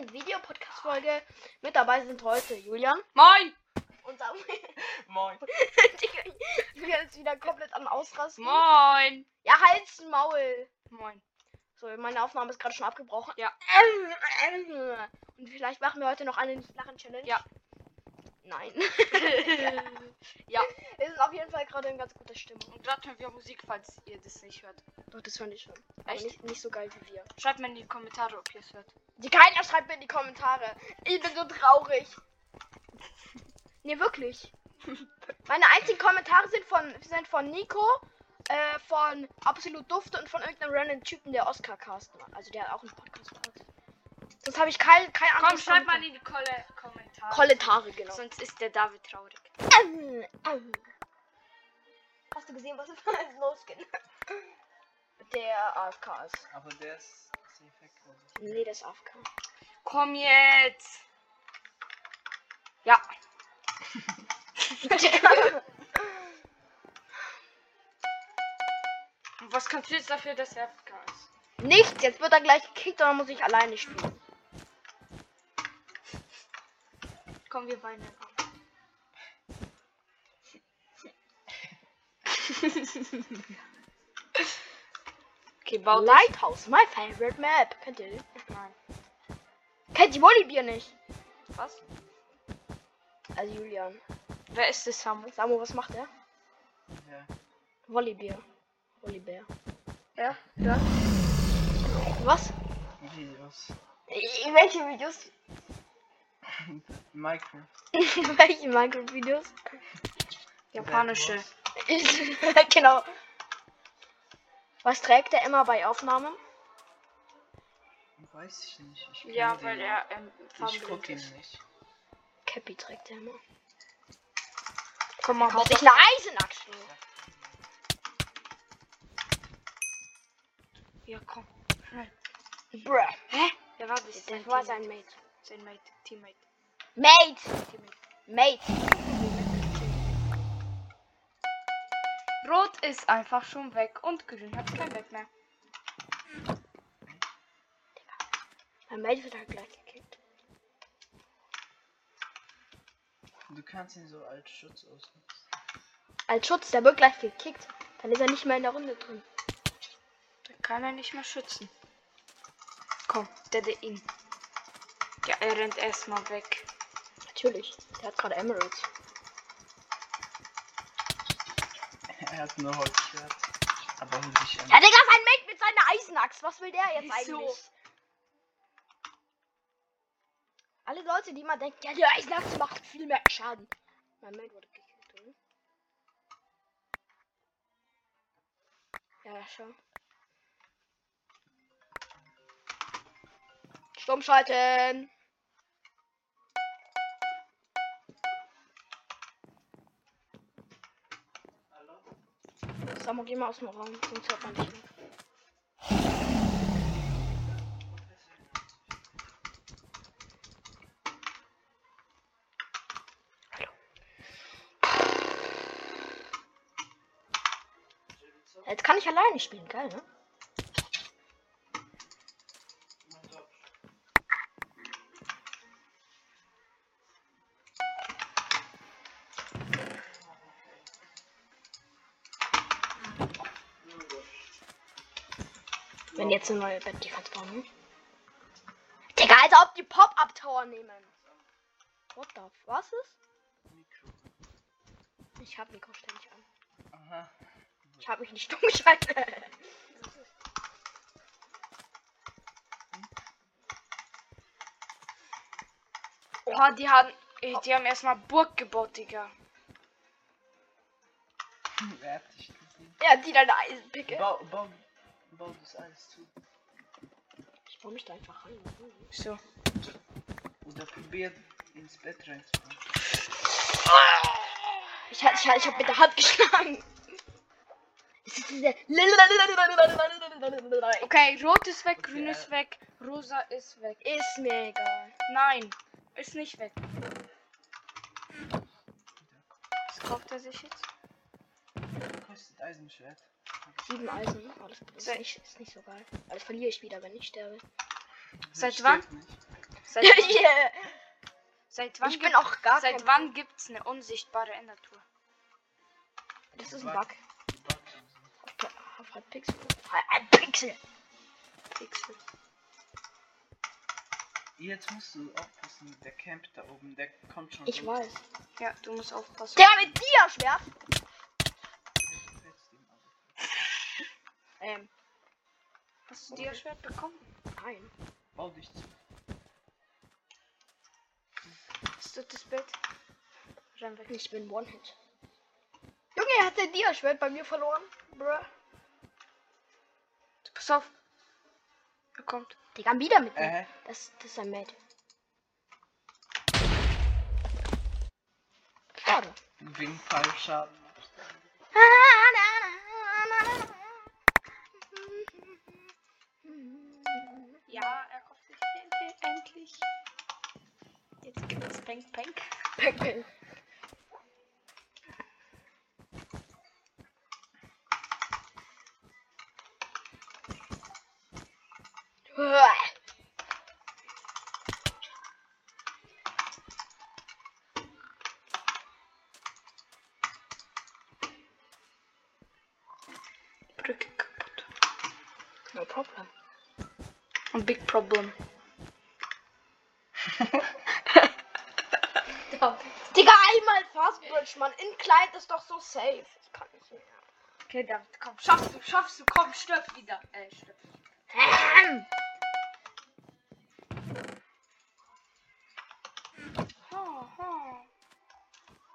neuen Videopodcast-Folge. Mit dabei sind heute Julian Moin! und Samuel. Moin. Julian ist wieder komplett am Ausrasten. Moin! Ja, Hals, Maul. Moin. So, meine Aufnahme ist gerade schon abgebrochen. Ja. Und vielleicht machen wir heute noch eine Nicht-Lachen-Challenge. Ja. Nein. Ja. Wir sind auf jeden Fall gerade in ganz guter Stimmung. Und gerade hören wir Musik, falls ihr das nicht hört. Doch, das fand ich schon. Echt? nicht, nicht so geil wie wir. Schreibt mir in die Kommentare, ob ihr es hört. Die keiner schreibt mir in die Kommentare. Ich bin so traurig. Nee, wirklich. Meine einzigen Kommentare sind von, sind von Nico, äh, von Absolut Dufte und von irgendeinem random Typen, der Oscar Cast macht. Also der hat auch einen Podcast macht. Sonst habe ich kein, kein Komm, anderes schreibt mal in die Kolle Kommentare. Kommentare, genau. Sonst ist der David traurig. Ähm, ähm. Hast du gesehen, was ist losgeht? Der AFK ist. Aber der ist? Nee, der ist AFK. Komm jetzt! Ja. Was kannst du jetzt dafür, dass er FK ist? Nichts, jetzt wird er gleich gekickt und dann muss ich alleine spielen. Komm, wir weinen an. okay, bau dich. Lighthouse, my favorite map. Kennt ihr den? Nein. Kennt die Volibear nicht? Was? Also Julian. Wer ist das, Samu? Samu, was macht er? Ja. Volibear. Volibear. Ja, ja. Was? Videos. Welche Videos? Minecraft. Welche Minecraft-Videos? Japanische. genau. Was trägt er immer bei Aufnahmen? Weiß ich nicht. Ich Ja, den weil er ähm, Ich guck ihn ist. nicht. Cappy trägt er immer. Komm mal, Kauft sich eine Eisenachse. Ja, komm. Schnell. Bruh. Hä? Wer war das? Das war sein Mate. Sein Mate. Teammate. Mate! Teammate. Mate! Rot ist einfach schon weg und grün hat kein Weg mehr. Mein Mate wird halt gleich gekickt. Du kannst ihn so als Schutz ausnutzen. Als Schutz, der wird gleich gekickt. Dann ist er nicht mehr in der Runde drin. Da kann er nicht mehr schützen. Komm, der der ihn. Ja, er rennt erstmal weg. Natürlich. Der hat gerade Emeralds. Er hat nur Holzschwert. Aber an. Ja, Digga, sein Mate mit seiner Eisenachs. Was will der jetzt Wieso? eigentlich? Alle Leute, die mal denken, ja, die Eisenachs macht viel mehr Schaden. Mein Mate wurde gekillt, oder? Ja, schau. Sturm schalten. Samu, geh mal aus dem Raum, sonst hört man dich nicht. Jetzt kann ich alleine spielen, geil, ne? Wenn jetzt eine neue Bett, die kannst bauen, ne? Digga, als ob die Pop-Up-Tower nehmen. What the was ist? Ich hab Mikro ständig. Ich hab mich nicht dumm geschaltet. Oha, die haben, die haben erstmal Burg gebaut, Digga. Er hat dich gesehen. Ja, die deine Eisenpicke. Bau, bau, bau das alles zu. Ich baue mich da einfach rein. So. Oder probier ins Bett reinzukommen. Ich, hab- ich, hab- ich hab mit der Hand geschlagen. Diese. Okay, rot ist weg, grün ist weg, rosa ist weg. Ist mir egal. Nein, ist nicht weg. Was kauft er sich jetzt? Kostet Eisenschwert. Sieben Eisen. Oh, das ist nicht, ist nicht so geil. Aber das verliere ich wieder, wenn ich sterbe. Seit wann? Seit, wann- Yeah. seit wann, Ich bin auch gar seit wann gibt's eine unsichtbare Endertour? Das ist ein. Bug. Okay, ein Pixel. Ein Pixel. Pixel. Jetzt musst du aufpassen, der Camp da oben, der kommt schon. Ich runter. weiß. Ja, du musst aufpassen. Der mit dir aber. Ähm, Hast du dir Schwert bekommen? nein. Bau dich zu. Hast du das Bild? Renn weg. Ich bin One-Hit. Junge, er hat sein Dia-Schwert bei mir verloren. Bruh. Pass auf. Er kommt. Digga, wieder mit mir. Äh, Das, das ist ein Mate. Schade. wegen Fallschaden. No problem. Ein Big Problem. Digga, einmal Fastbridge, Mann. In Kleid ist doch so safe. Ich kann nicht mehr. Okay, David, komm. Schaffst du, schaffst du, komm, stirb wieder. Äh, stirb. Ähm.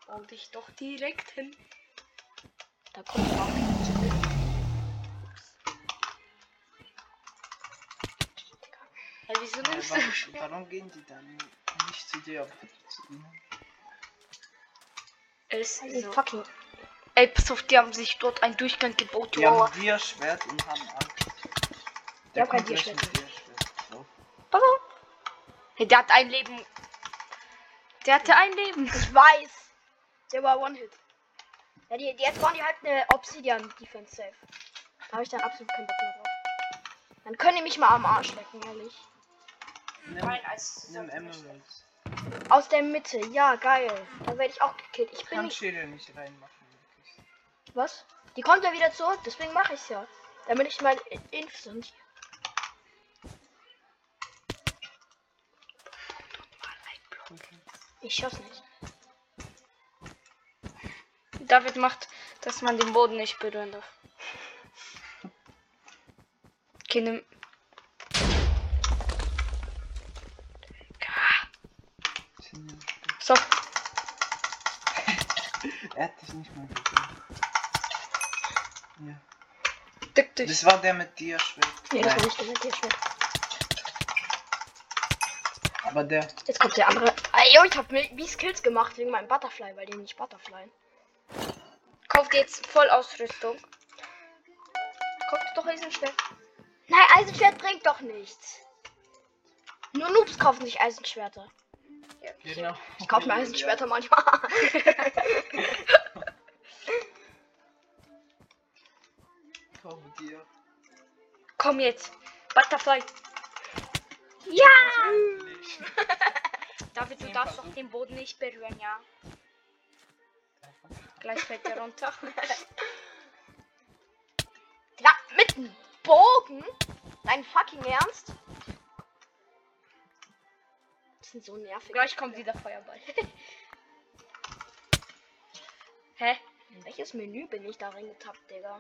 Bau dich doch direkt hin. Da kommt auch. Wieso nimmst du warum, warum gehen die dann nicht zu dir, zu ihnen? Ist Die so. fucking. Ey, pass auf, die haben sich dort einen Durchgang gebaut. Die Wow. haben dir Schwert und haben Angst. Die haben kein kommt gleich Dierschwert. So. Pass auf. Hey, der hat ein Leben. Der hatte ein Leben. Ich weiß. Der war One-Hit. Ja, die, die, jetzt waren die halt eine Obsidian-Defense safe. Da habe ich dann absolut keinen Bock mehr drauf. Dann können die mich mal am Arsch lecken, ehrlich. Nimm, Nein, als. nimm. Aus der Mitte, ja, geil. Da werde ich auch gekillt. Ich mich. Schädel nicht reinmachen. Wirklich. Was? Die kommt ja wieder zurück, deswegen mache ich's ja. Damit ich mal in- instant. Ich schaff's nicht. David macht, dass man den Boden nicht berühren darf. Okay, nimm. Er hat dich nicht mal gesehen. Ja. dick dich. Das war der mit dir Schwert. Nee, das war Nein, nicht der mit dir schwer. aber der. Jetzt kommt der andere. Ah, ich hab wie Skills gemacht wegen meinem Butterfly, weil die nicht Butterfly. Kauft jetzt Vollausrüstung. Kauft doch Eisenschwert. Nein, Eisenschwert bringt doch nichts. Nur Noobs kaufen sich Eisenschwerter. Genau. Ich kaufe mir Eisenschwerter manchmal. Kaufe dir. Komm jetzt. Butterfly. ja! David, du darfst doch den Boden nicht berühren, ja. Gleich fällt er runter. Ja, mit einem Bogen? Dein fucking Ernst? Das sind so nervig. Gleich kommt wieder Feuerball. Hä? In welches Menü bin ich da reingetappt, Digga?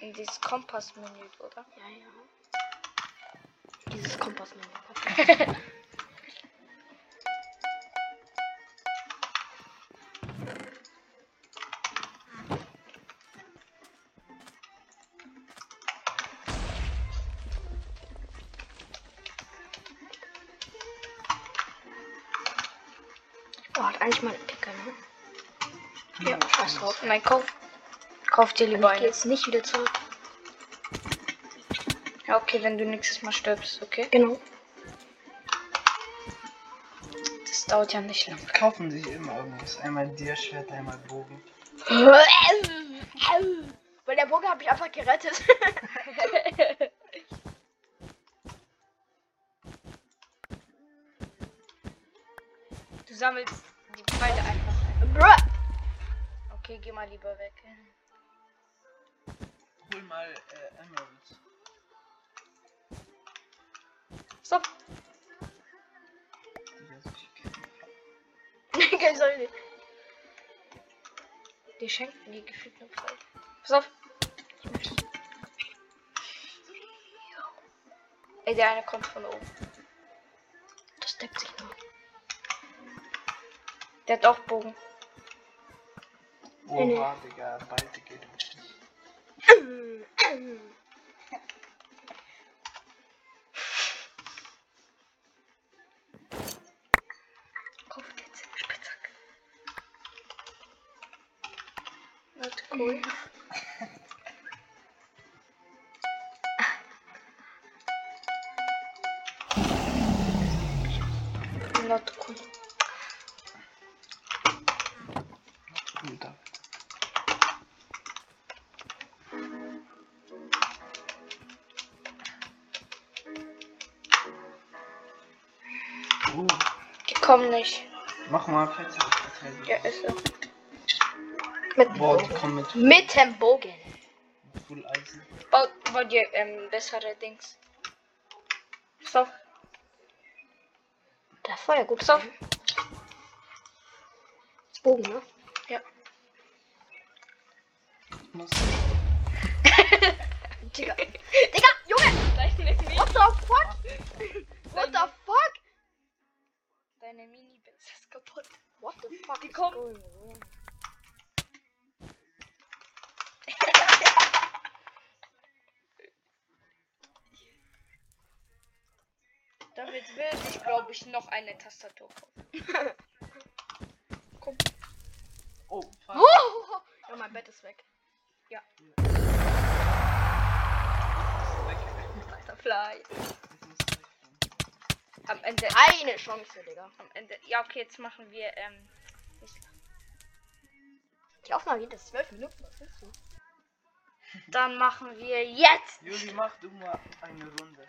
In dieses Kompassmenü, oder? Ja, ja. Dieses Kompassmenü. mein Kauf. Kauf dir lieber einen. jetzt nicht wieder zurück. Ja, okay, wenn du nächstes Mal stirbst, okay? Genau. Das dauert ja nicht lange. Kaufen sich immer irgendwas. Einmal dir Schwert, einmal Bogen. Weil der Bogen habe ich einfach gerettet. du sammelst die Pfeile einfach. Bruh! Okay, geh mal lieber weg. Hol mal äh, Emeralds. Stopp. Digga, so viel Geld. Okay, sorry nicht. Die schenken die gefühlt nur Pfeile. Pass auf. Ey, der eine kommt von oben. Das deckt sich noch. Der hat auch Bogen. Nee, nee. Oha, Digga, beide geht nicht. Kauf jetzt Spitzhack. Not cool. Not. Cool, mach mal Fettverteidigung. Ja, ist so. Mit dem Boah, Bogen. mit Mit dem Bogen. Full Eisen. Baut, baut ihr ähm, bessere Dings. So. Der Feuer gut. So. Bogen, ne? Ja. Muss Digga. Digga, Junge! What the fuck? What the fuck? Deine Mini-Bits ist kaputt. What the fuck? Die is kommen. going on? Damit will ich, glaube ich, noch eine Tastatur kaufen. Komm. Oh, fuck. Oh, ja, mein Bett ist weg. Weg. Butterfly. Am Ende. Eine Chance, Digga. Am Ende. Ja, okay, jetzt machen wir. Ähm, Die Aufnahme geht jetzt zwölf Minuten. Was willst du? dann machen wir jetzt. Juli, mach du mal eine Runde.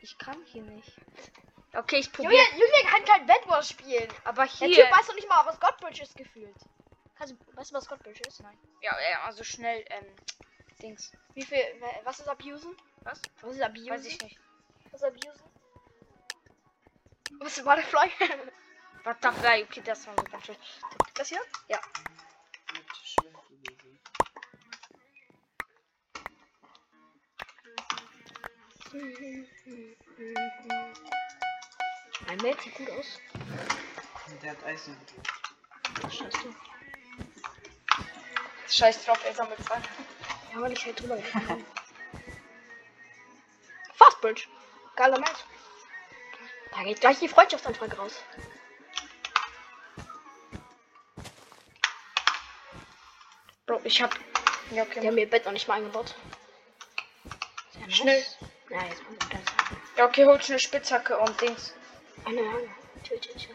Ich kann hier nicht. Okay, ich probiere. Junge kann kein Bedwars spielen. Aber Der hier. Typ weiß doch nicht mal, was Godbridge ist gefühlt. Kannst du, weißt du, was Godbridge ist? Nein. Ja, ja, also schnell. Ähm, Dings. Wie viel, wa- was ist Abusen? Was? Was ist Abusen? Weiß ich nicht. Was ist Abusen? Was ist Butterfly? Butterfly. Okay, das war so ganz schön. das hier? Mit Mein Bild sieht gut aus. Der hat Eisen. Scheiße. Scheiß drauf, er sammelt Pfeile. Ja, weil ich halt drüber bin. Fastbridge. Geiler Mensch. Da geht gleich die Freundschaftsanfrage raus. Bro, ich hab. Ja, okay. Die haben ihr Bett noch nicht mal eingebaut. Sehr nice. Schnell. Ja, jetzt machen wir das. Ja, okay, holt schnell Spitzhacke und Dings. Eine, eine. Chill, chill, chill.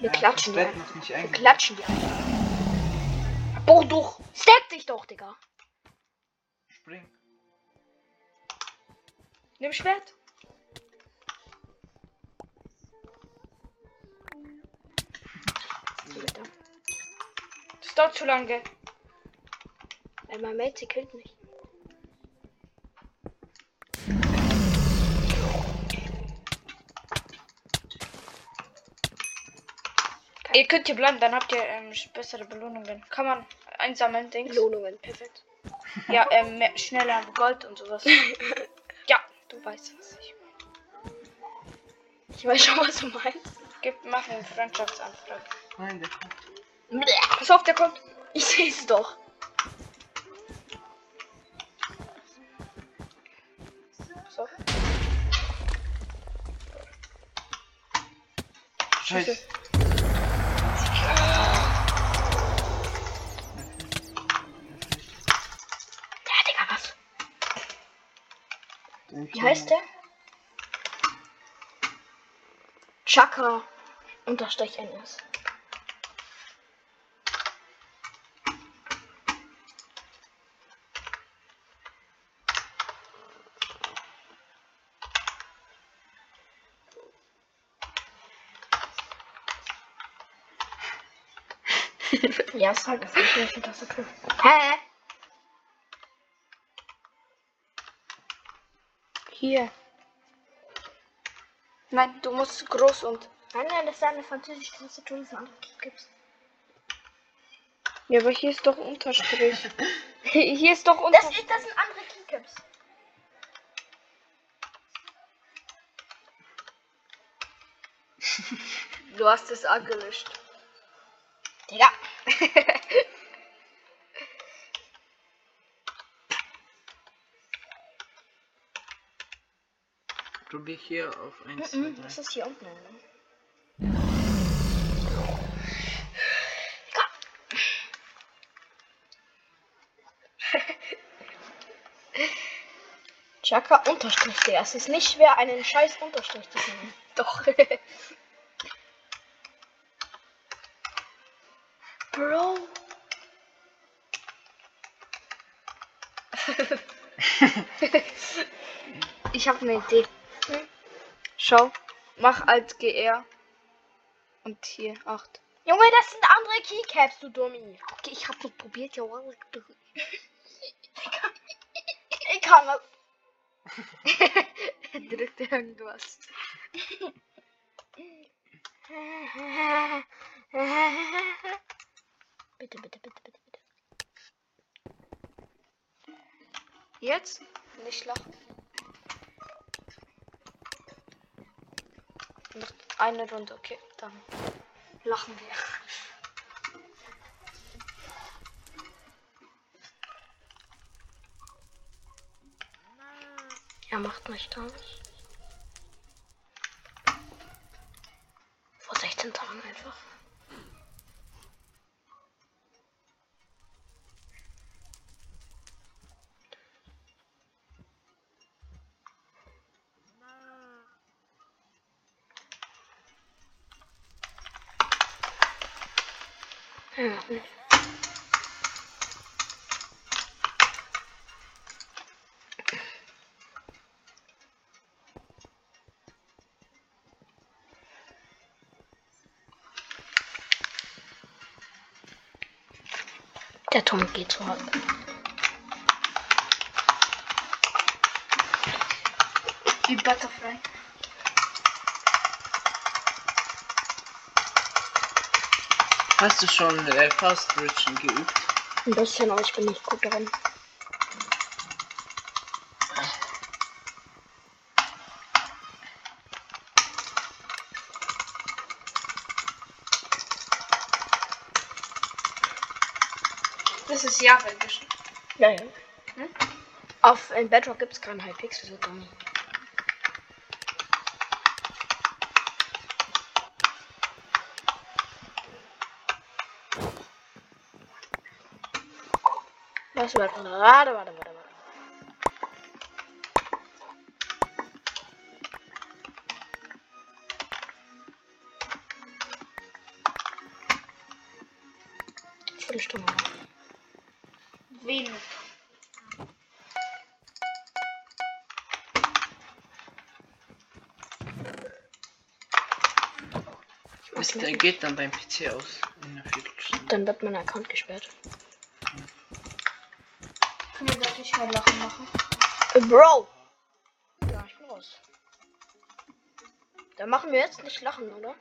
Wir klatschen die Wir klatschen die einfach. Boah, doch. Stack dich doch, Digga. Spring. Nimm Schwert. Das dauert zu lange. Ey, mein Mate, sie killt mich. Ihr könnt hier bleiben, dann habt ihr ähm, bessere Belohnungen. Kann man einsammeln, Dings. Belohnungen, perfekt. Ja, ähm, mehr, schneller Gold und sowas. ja, du weißt, was ich meine. Ich weiß schon, was du meinst. Gib, mach eine Freundschaftsanfrage. Nein, der kommt. Pass auf, der kommt. Ich seh's doch. Pass auf. Scheiße. heißt der? Chaka unterstrich NS. ja, sag es nicht, das ist okay. Hä? Hier. Nein, du musst groß und. Nein, nein, das ist eine französische Tastatur, die es andere gibt. Ja, aber hier ist doch Unterstrich. hier ist doch Das, Unterstrich. ist, das sind andere Keycaps. Du hast es angelöscht. Digga. Probier hier auf 1, 2, Mhm, 3. das ist hier unten. Ne? Chaka Unterstrich, Digga. Es ist nicht schwer, einen scheiß Unterstrich zu finden. Doch. Bro. Ich habe eine Idee. Hm? Schau, mach als GR. Und hier 8. Junge, das sind andere Keycaps, du Dummi. Okay, ich habe nur probiert, ja. Ich kann das. Drückt irgendwas. Bitte, bitte, bitte, bitte, bitte. Jetzt? Nicht lachen. Noch eine Runde, okay. Dann lachen wir. Er macht nicht aus. Vor 16 Tagen einfach. Der Tom geht hart. Wie Butterfly. Hast du schon äh, Fast Bridgen geübt? Ein bisschen, aber ich bin nicht gut darin. Das ist Java Edition. Ja, ja. Hm? Auf in Bedrock gibt es keinen Hypixel, so dumm. Was warte, warte, warte, warte, warte. Viertelstunde. Wenig. Was, der geht dann dein PC aus in einer Viertelstunde. Dann wird mein Account gesperrt. Nicht mehr lachen machen? Äh, Bro! Ja, ich bin raus. Da machen wir jetzt nicht lachen, oder?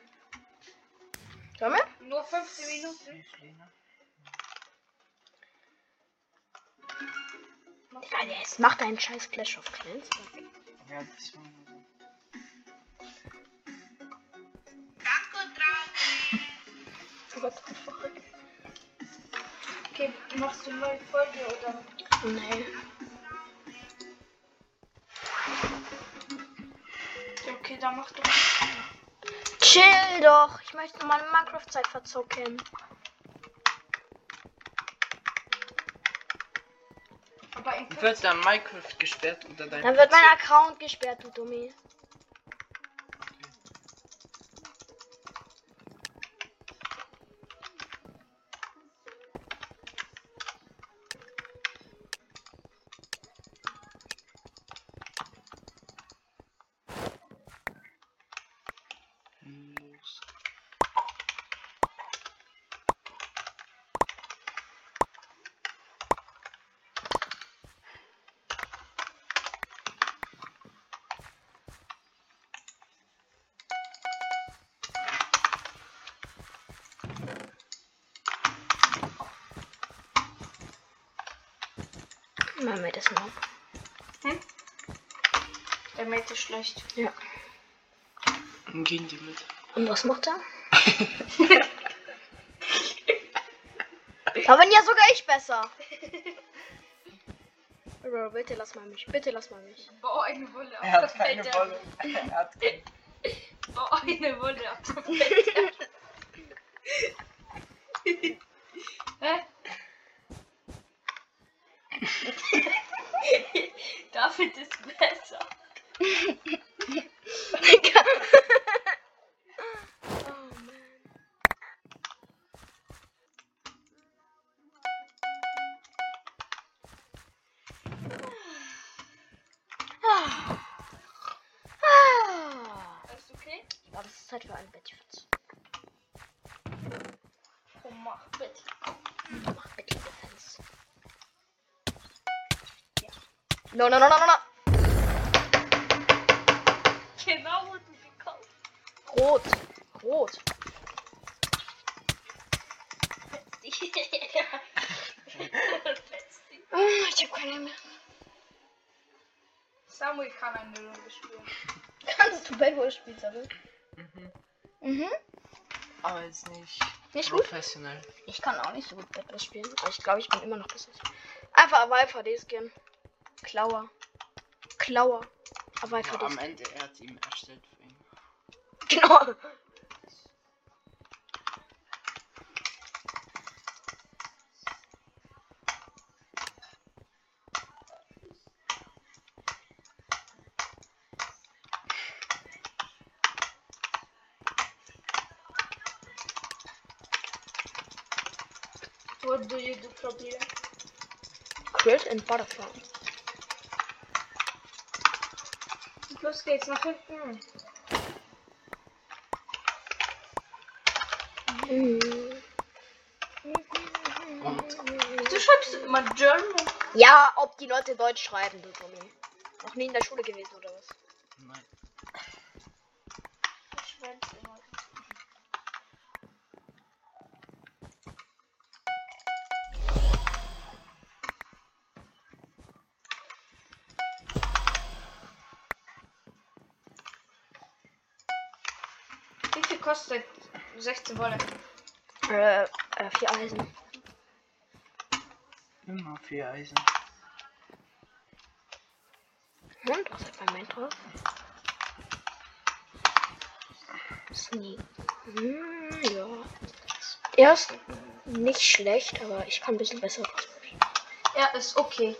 Sollen wir? Nur 15 Minuten. Ja, jetzt macht einen scheiß Clash of Clans. Ja, das. What the fuck? Okay, machst du eine neue Folge oder? Nee. Okay, dann mach doch. Chill doch. Ich möchte meine Minecraft-Zeit verzocken. Aber in Wird dann Minecraft gesperrt oder dein Dann wird mein Account gesperrt, du Dummi. Mein Mate ist noch. Der Mate ist schlecht. Ja. Gehen die mit. Und was macht er? Aber ja sogar ich besser. Bro, bitte lass mal mich. Bitte lass mal mich. Bau eine Wolle Er hat keine Wolle. Er hat keine. Bau eine Wolle auf der Bett. Keine mehr. Samuel kann eine Runde spielen. Kannst du Bad Boy spielen, Samuel? Mhm. Mhm. Aber jetzt nicht Nicht gut? professionell. Ich kann auch nicht so gut Bad Boy spielen. Aber ich glaube, ich bin immer noch besser. Einfach Viper D-Skin. Klauer. Klauer. Aber Viper Ja, am. Ende, er hat ihm erstellt für ihn. Genau. What probieren? Crit and Butterfly. Los geht's nach hinten. Mhm. Du schreibst immer German. Ja, ob die Leute Deutsch schreiben, du Tommy. Noch nie in der Schule gewesen oder 16 Wolle? Äh, äh, vier Eisen. Immer vier Eisen. Und was hat mein drauf? Sneak. Hm, ja. Er ist nicht schlecht, aber ich kann ein bisschen besser. Ja, ist okay.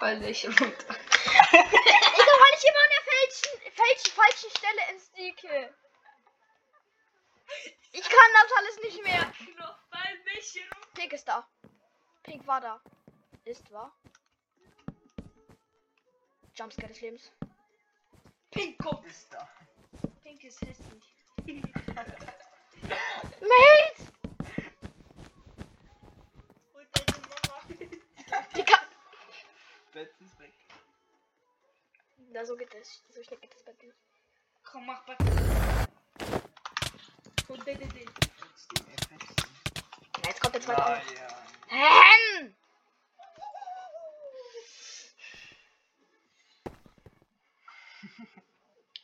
Weil ich runter. Ich immer an der falschen, falschen, falschen Stelle ins Sneake? Ich kann das alles nicht mehr. Pink ist da. Pink war da. Ist wahr. Jumpscare des Lebens. Pink kommt. Ist da. Pink ist hässlich. Mate! Und deine Mama. Die kann. Bett ist weg. Na, so geht das. So schnell geht das bei dir. Komm, mach bei. Und den, den, den. Jetzt den Effekt. Ja, jetzt kommt der zweite auch. ja. Ähm!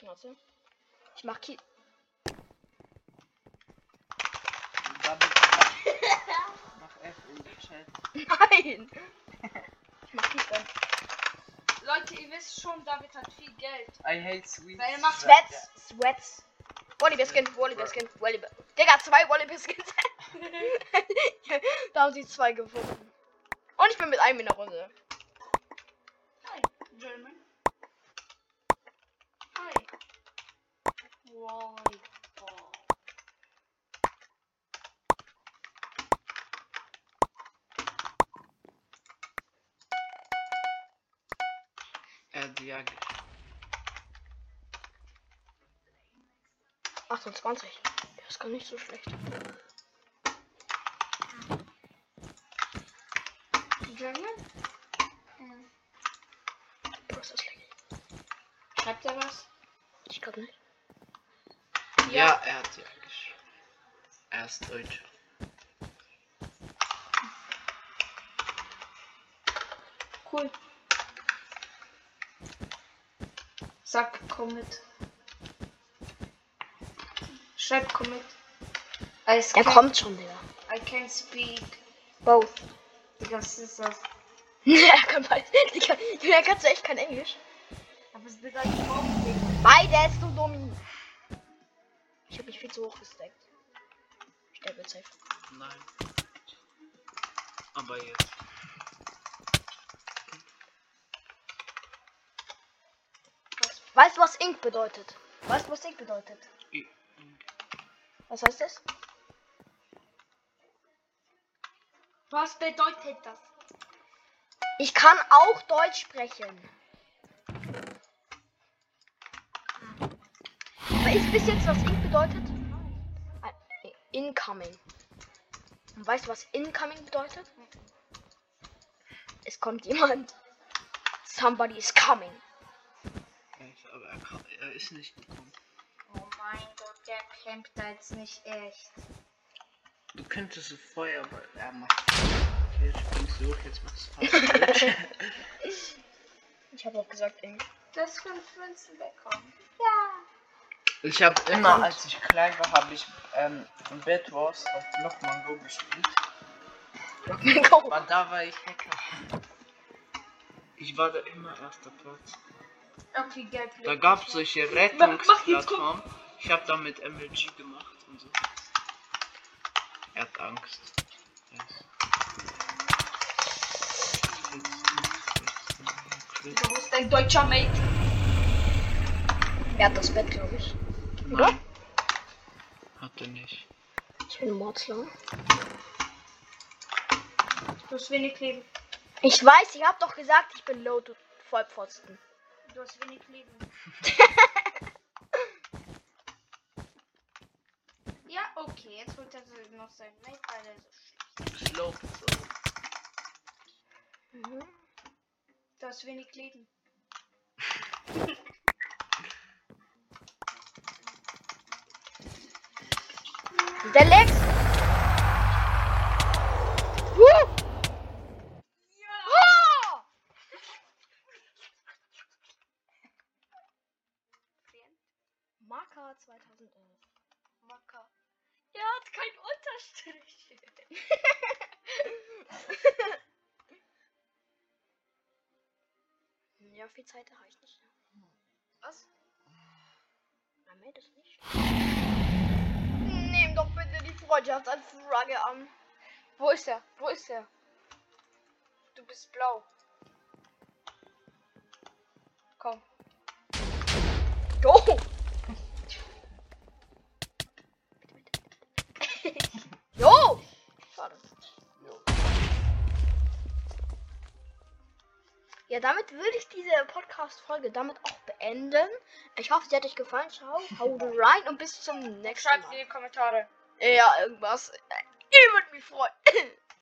Warte. Ich mach Ki. Mach F in den Chat. Nein! Ich mach Kiesband. Leute, ihr wisst schon, David hat viel Geld. I hate sweet. Weil er macht Sweats, Sweats. Wallaby Skin, Wallaby Skin, Wallaby. Digga, zwei Wallaby Skins. da haben sie zwei gefunden. Und ich bin mit einem in der Runde. Hi, German. Hi. Volleyball. 28. Das ist gar nicht so schlecht. Jungle? Hm. Process Schreibt er was? Ich glaube nicht. Ja. ja, er hat sie eigentlich. Er ist Deutsch. Cool. Sack, komm mit. Schreib Commit. I Er can, kommt schon, Digga. I can speak Both. because this is er kann beides. Digga, Julia, kannst du echt kein Englisch? Aber es bedeutet Hauptding. Beides, du Dummi. Ich hab mich viel zu hoch gesteckt. Der wird safe. Nein. Aber jetzt. Weißt du, was Ink bedeutet? Weißt du, was Ink bedeutet? I- Was heißt das? Was bedeutet das? Ich kann auch Deutsch sprechen. Weißt du bis jetzt, was Ink bedeutet? Äh, Incoming. Und weißt du, was Incoming bedeutet? Es kommt jemand. Somebody is coming. Weiß, aber er, er ist nicht gekommen. Oh mein Gott, der campt da jetzt nicht echt. Du könntest so Feuer, aber er macht. Okay, jetzt springst du hoch, jetzt machst du falsch. Ich habe auch gesagt Ink. Das fünf Münzen bekommen. Ich habe immer, als ich klein war, habe ich ähm, in Bed Wars auf Blockman Go gespielt. Go. Aber da war ich Hacker. Ich war da immer erster Platz. Okay, Geld. Da gab es solche Rettungsplattformen. Ich habe da mit MLG gemacht und so. Er hat Angst. Yes. Du bist ein deutscher Mate. Er hat das Bett, glaube ich. Oder? Nein. Hat er nicht. Ich bin Mordslau. Du hast wenig Leben. Ich weiß, ich habe doch gesagt, ich bin low, du Vollpfosten. Du hast wenig Leben. okay, jetzt holt er noch sein Mate, weil er so schlecht Slow so. Mhm. Du hast wenig Leben. Der Lex! Woo! Marker 2011. Macker. Er hat keinen Unterstrich. Ja, viel Zeit habe ich nicht. Was? Na, meld es nicht. Nehm doch bitte die Freundschaftsanfrage an. Wo ist er? Wo ist er? Du bist blau. Komm. Jo! Ja, damit würde ich diese Podcast-Folge damit auch beenden. Ich hoffe, sie hat euch gefallen. Ciao, haut rein und bis zum nächsten Schreibt Mal. in die Kommentare. Ja, irgendwas. Ihr würdet mich freuen.